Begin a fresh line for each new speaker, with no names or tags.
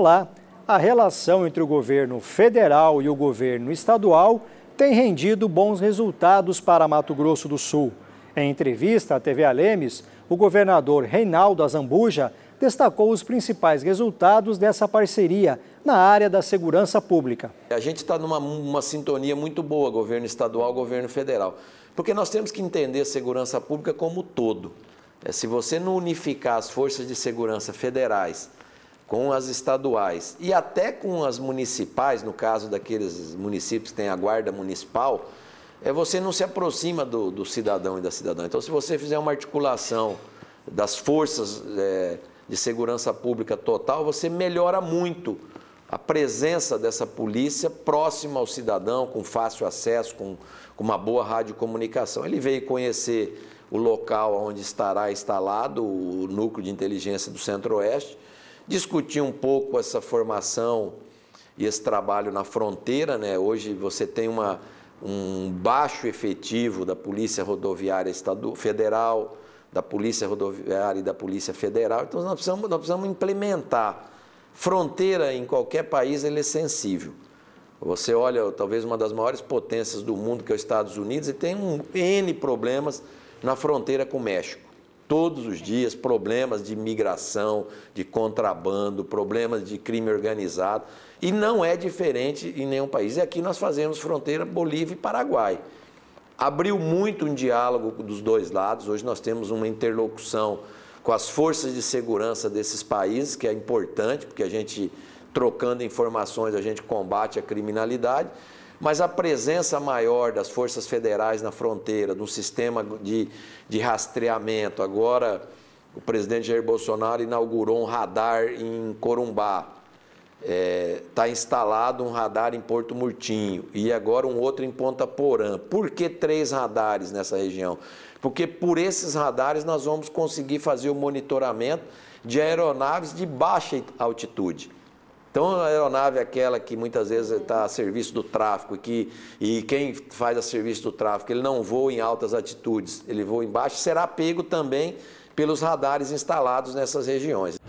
Olá, a relação entre o governo federal e o governo estadual tem rendido bons resultados para Mato Grosso do Sul. Em entrevista à TV Alemes, o governador Reinaldo Azambuja destacou os principais resultados dessa parceria na área da segurança pública.
A gente está numa uma sintonia muito boa, governo estadual, governo federal, porque nós temos que entender a segurança pública como todo. É, se você não unificar as forças de segurança federais com as estaduais e até com as municipais, no caso daqueles municípios que têm a guarda municipal, é, você não se aproxima do, do cidadão e da cidadã. Então, se você fizer uma articulação das forças é, de segurança pública total, você melhora muito a presença dessa polícia próxima ao cidadão, com fácil acesso, com, com uma boa radiocomunicação. Ele veio conhecer o local onde estará instalado o núcleo de inteligência do Centro-Oeste, discutir um pouco essa formação e esse trabalho na fronteira. Né? Hoje você tem uma, um baixo efetivo da Polícia Rodoviária Estadual, Federal, da Polícia Rodoviária e da Polícia Federal. Então nós precisamos, nós precisamos implementar. Fronteira em qualquer país ele é sensível. Você olha, talvez uma das maiores potências do mundo, que é os Estados Unidos, e tem um N problemas na fronteira com o México. Todos os dias, problemas de migração, de contrabando, problemas de crime organizado. E não é diferente em nenhum país. E aqui nós fazemos fronteira Bolívia e Paraguai. Abriu muito um diálogo dos dois lados. Hoje nós temos uma interlocução com as forças de segurança desses países, que é importante, porque a gente, trocando informações, a gente combate a criminalidade mas a presença maior das forças federais na fronteira, um sistema de, de rastreamento. Agora, o presidente Jair Bolsonaro inaugurou um radar em Corumbá. Está é, tá instalado um radar em Porto Murtinho e agora um outro em Ponta Porã. Por que três radares nessa região? Porque por esses radares nós vamos conseguir fazer o monitoramento de aeronaves de baixa altitude. Então, a aeronave é aquela que muitas vezes está a serviço do tráfico, que, e quem faz a serviço do tráfico, ele não voa em altas altitudes, ele voa em baixo, será pego também pelos radares instalados nessas regiões.